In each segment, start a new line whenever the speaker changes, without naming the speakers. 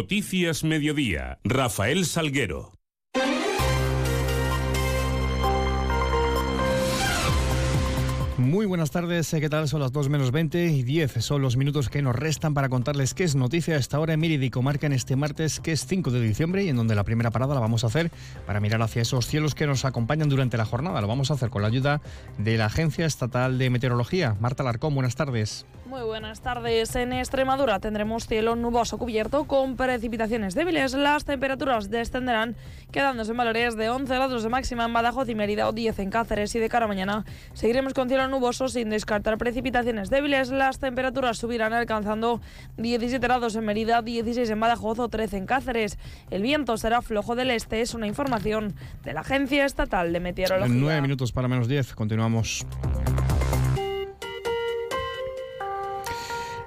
Noticias Mediodía. Rafael Salguero.
Muy buenas tardes, ¿qué tal? Son las 2 menos 20 y 10 son los minutos que nos restan para contarles qué es noticia a esta hora en Mérida y Comarca en este martes que es 5 de diciembre y en donde la primera parada la vamos a hacer para mirar hacia esos cielos que nos acompañan durante la jornada. Lo vamos a hacer con la ayuda de la Agencia Estatal de Meteorología. Marta Larcón, buenas tardes.
Muy buenas tardes. En Extremadura tendremos cielo nuboso cubierto con precipitaciones débiles. Las temperaturas descenderán quedándose en valores de 11 grados de máxima en Badajoz y Mérida o 10 en Cáceres y de cara a mañana seguiremos con cielo nuboso sin descartar precipitaciones débiles. Las temperaturas subirán alcanzando 17 grados en Mérida, 16 en Badajoz o 13 en Cáceres. El viento será flojo del este, es una información de la Agencia Estatal de Meteorología.
9 minutos para menos 10, continuamos.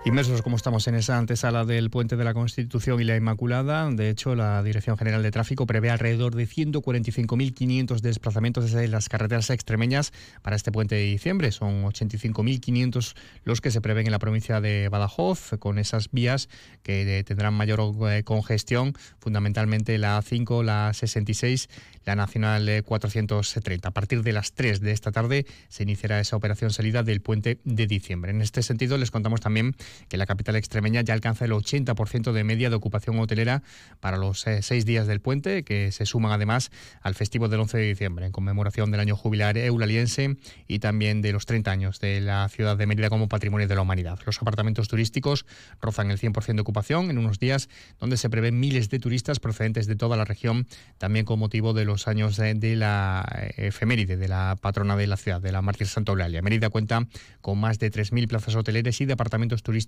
Inmersos como estamos en esa antesala del Puente de la Constitución y la Inmaculada, de hecho la Dirección General de Tráfico prevé alrededor de 145.500 desplazamientos desde las carreteras extremeñas para este puente de diciembre. Son 85.500 los que se prevén en la provincia de Badajoz, con esas vías que tendrán mayor eh, congestión, fundamentalmente la A5, la 66, la Nacional 430. A partir de las 3 de esta tarde se iniciará esa operación salida del puente de diciembre. En este sentido les contamos también que la capital extremeña ya alcanza el 80% de media de ocupación hotelera para los eh, seis días del puente, que se suman además al festivo del 11 de diciembre, en conmemoración del año jubilar eulaliense y también de los 30 años de la ciudad de Mérida como patrimonio de la humanidad. Los apartamentos turísticos rozan el 100% de ocupación en unos días donde se prevén miles de turistas procedentes de toda la región, también con motivo de los años de, la eh, efeméride de la patrona de la ciudad, de la mártir Santa Eulalia. Mérida cuenta con más de 3.000 plazas hoteleras y de apartamentos turísticos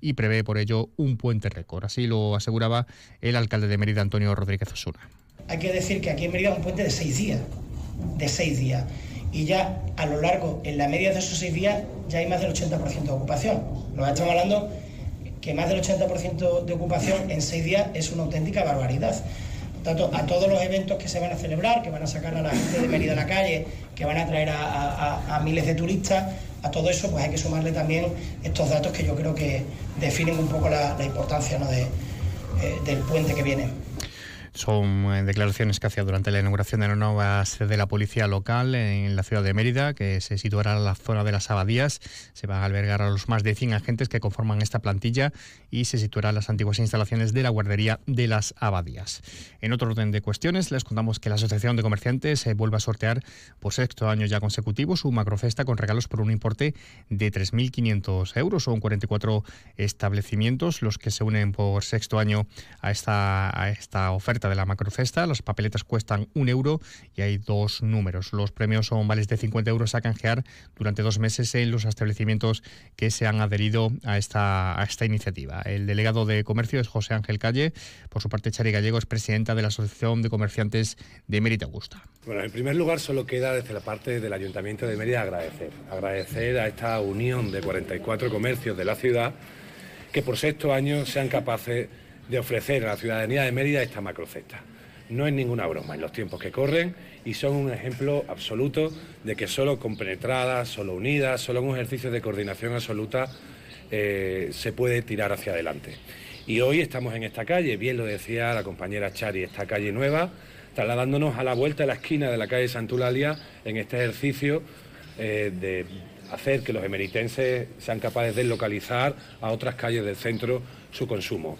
y prevé por ello un puente récord. Así lo aseguraba el alcalde de Mérida, Antonio Rodríguez Osuna.
Hay que decir que aquí en Mérida es un puente de seis días, de seis días. Y ya a lo largo, en la media de esos seis días, ya hay más del 80% de ocupación. Nos estamos hablando que más del 80% de ocupación en seis días es una auténtica barbaridad. Por tanto, a todos los eventos que se van a celebrar, que van a sacar a la gente de Mérida a la calle, que van a traer a miles de turistas, a todo eso pues hay que sumarle también estos datos que yo creo que definen un poco la, importancia de, eh, del puente que viene.
Son eh, declaraciones que hacía durante la inauguración de la nueva sede de la policía local en la ciudad de Mérida, que se situará en la zona de las abadías. Se van a albergar a los más de 100 agentes que conforman esta plantilla y se situará las antiguas instalaciones de la guardería de las abadías. En otro orden de cuestiones, les contamos que la Asociación de Comerciantes eh, vuelve a sortear por sexto año ya consecutivo su macrofesta con regalos por un importe de 3.500 euros. Son 44 establecimientos los que se unen por sexto año a esta, a esta oferta de la macrofesta. Las papeletas cuestan un euro y hay dos números. Los premios son vales de 50 euros a canjear durante dos meses en los establecimientos que se han adherido a esta, a esta iniciativa. El delegado de comercio es José Ángel Calle. Por su parte, Chari Gallego es presidenta de la Asociación de Comerciantes de Mérida Augusta.
Bueno, en primer lugar, solo queda desde la parte del Ayuntamiento de Mérida agradecer. Agradecer a esta unión de 44 comercios de la ciudad que por sexto año sean capaces de ofrecer a la ciudadanía de Mérida esta macrocesta. No es ninguna broma en los tiempos que corren y son un ejemplo absoluto de que solo compenetradas, solo unidas, solo en un ejercicio de coordinación absoluta eh, se puede tirar hacia adelante. Y hoy estamos en esta calle, bien lo decía la compañera Chari, esta calle nueva, trasladándonos a la vuelta de la esquina de la calle Santulalia en este ejercicio eh, de hacer que los emeritenses sean capaces de localizar a otras calles del centro su consumo.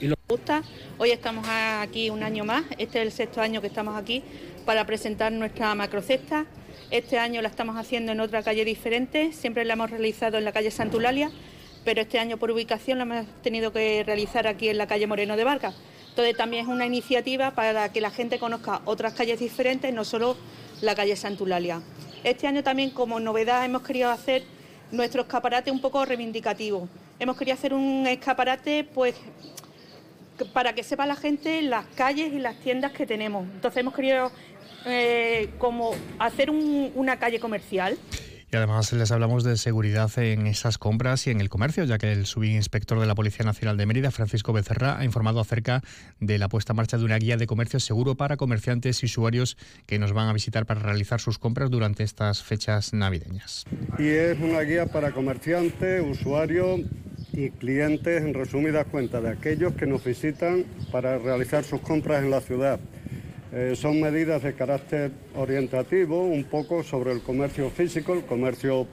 Hoy estamos aquí un año más, este es el sexto año que estamos aquí para presentar nuestra macrocesta. Este año la estamos haciendo en otra calle diferente, siempre la hemos realizado en la calle Santulalia, pero este año por ubicación la hemos tenido que realizar aquí en la calle Moreno de Vargas. Entonces también es una iniciativa para que la gente conozca otras calles diferentes, no solo la calle Santulalia. Este año también como novedad hemos querido hacer nuestro escaparate un poco reivindicativo. Hemos querido hacer un escaparate pues para que sepa la gente las calles y las tiendas que tenemos. Entonces hemos querido eh, como hacer una calle comercial.
Y además les hablamos de seguridad en esas compras y en el comercio, ya que el subinspector de la Policía Nacional de Mérida, Francisco Becerra, ha informado acerca de la puesta en marcha de una guía de comercio seguro para comerciantes y usuarios que nos van a visitar para realizar sus compras durante estas fechas navideñas.
Y es una guía para comerciantes, usuarios y clientes, en resumidas cuentas, de aquellos que nos visitan para realizar sus compras en la ciudad. Eh, son medidas de carácter orientativo, un poco sobre el comercio físico, el comercio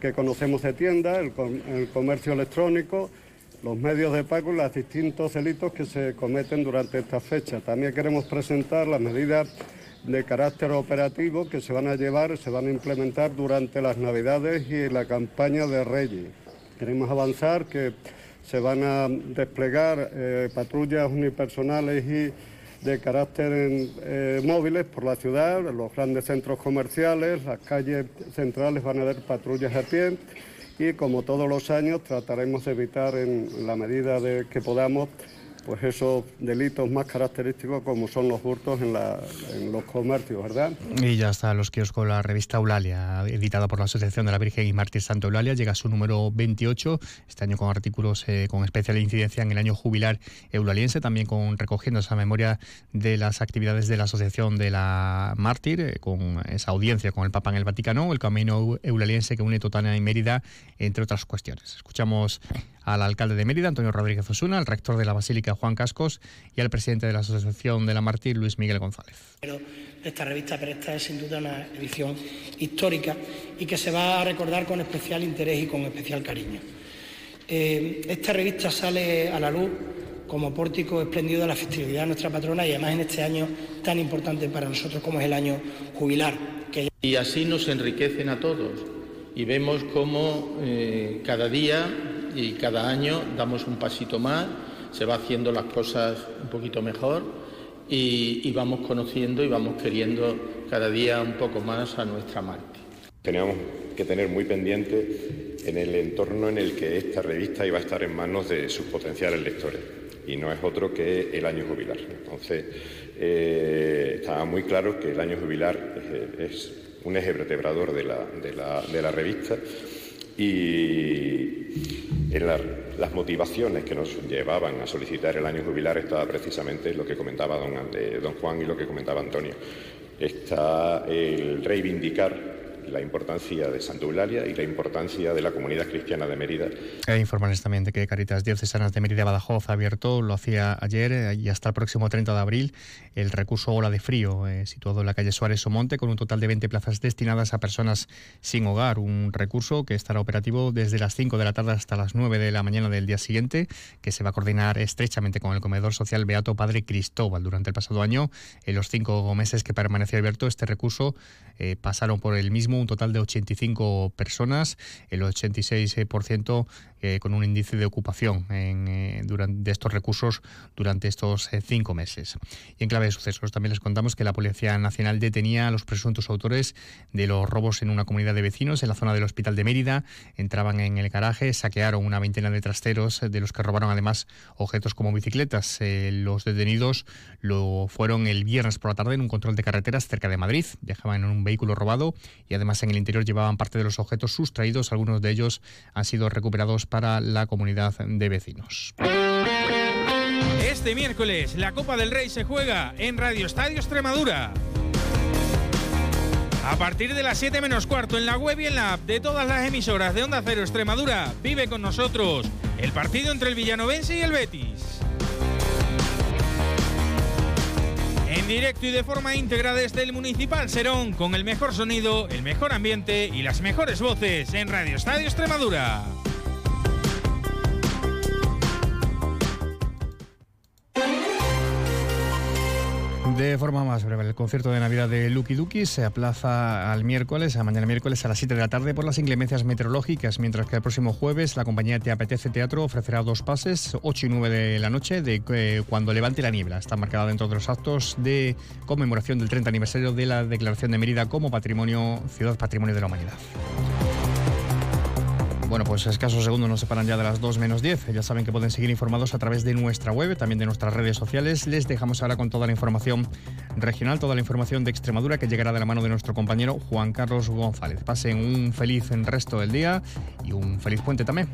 que conocemos de tienda, el, el comercio electrónico, los medios de pago y los distintos delitos que se cometen durante esta fecha. También queremos presentar las medidas de carácter operativo que se van a llevar, se van a implementar durante las Navidades y la campaña de Reyes. Queremos avanzar que se van a desplegar eh, patrullas unipersonales y de carácter eh, móviles por la ciudad, los grandes centros comerciales, las calles centrales van a haber patrullas a pie y como todos los años trataremos de evitar en la medida que podamos pues esos delitos más característicos como son los hurtos en, los comercios, ¿verdad?
Y ya está los kioscos, la revista Eulalia, editada por la Asociación de la Virgen y Mártir Santo Eulalia, llega a su número 28, este año con artículos eh, con especial incidencia en el año jubilar eulaliense, también con recogiendo esa memoria de las actividades de la Asociación de la Mártir, eh, con esa audiencia con el Papa en el Vaticano, el camino eulaliense que une Totana y Mérida, entre otras cuestiones. Escuchamos al alcalde de Mérida, Antonio Rodríguez Osuna, al rector de la Basílica, Juan Cascos, y al presidente de la Asociación de la Martín, Luis Miguel González.
Esta revista, pero esta es sin duda una edición histórica y que se va a recordar con especial interés y con especial cariño. Eh, esta revista sale a la luz como pórtico espléndido de la festividad de nuestra patrona y además en este año tan importante para nosotros como es el año jubilar.
Y así nos enriquecen a todos y vemos cómo eh, cada día y cada año damos un pasito más, se va haciendo las cosas un poquito mejor y, vamos conociendo y vamos queriendo cada día un poco más a nuestra Marte.
Teníamos que tener muy pendiente en el entorno en el que esta revista iba a estar en manos de sus potenciales lectores y no es otro que el año jubilar. Entonces, eh, estaba muy claro que el año jubilar es, un eje vertebrador de la revista y en las motivaciones que nos llevaban a solicitar el año jubilar estaba precisamente lo que comentaba don, don Juan y lo que comentaba Antonio. Está el reivindicar la importancia de Santa Eulalia y la importancia de la comunidad cristiana de Mérida.
E informarles también de que Caritas Diocesanas de Mérida Badajoz ha abierto, lo hacía ayer eh, y hasta el próximo 30 de abril, el recurso Ola de Frío, eh, situado en la calle Suárez Somonte, con un total de 20 plazas destinadas a personas sin hogar. Un recurso que estará operativo desde las 5 de la tarde hasta las 9 de la mañana del día siguiente, que se va a coordinar estrechamente con el comedor social Beato Padre Cristóbal. Durante el pasado año, en los cinco meses que permaneció abierto este recurso, eh, pasaron por el mismo un total de 85 personas, el 86% eh, con un índice de ocupación en, eh, durante, de estos recursos durante estos cinco meses. Y en clave de sucesos también les contamos que la Policía Nacional detenía a los presuntos autores de los robos en una comunidad de vecinos en la zona del Hospital de Mérida. Entraban en el garaje, saquearon una veintena de trasteros de los que robaron además objetos como bicicletas. los detenidos lo fueron el viernes por la tarde en un control de carreteras cerca de Madrid. Viajaban en un vehículo robado y además en el interior llevaban parte de los objetos sustraídos. Algunos de ellos han sido recuperados para la comunidad de vecinos.
Este miércoles la Copa del Rey se juega en Radio Estadio Extremadura. A partir de las 7 menos cuarto en la web y en la app de todas las emisoras de Onda Cero Extremadura, vive con nosotros el partido entre el Villanovense y el Betis. En directo y de forma íntegra desde el Municipal Serón, con el mejor sonido, el mejor ambiente y las mejores voces en Radio Estadio Extremadura.
De forma más breve, el concierto de Navidad de Lucky Duki se aplaza al miércoles, a mañana miércoles a las 7 de la tarde por las inclemencias meteorológicas, mientras que el próximo jueves la compañía Te Apetece Teatro ofrecerá dos pases, 8 y 9 de la noche, de eh, cuando levante la niebla. Está marcada dentro de los actos de conmemoración del 30 aniversario de la declaración de Mérida como patrimonio, ciudad patrimonio de la humanidad. Bueno, pues escasos segundos nos separan ya de las 2 menos 10. Ya saben que pueden seguir informados a través de nuestra web, también de nuestras redes sociales. Les dejamos ahora con toda la información regional, toda la información de Extremadura que llegará de la mano de nuestro compañero Juan Carlos González. Pasen un feliz resto del día y un feliz puente también.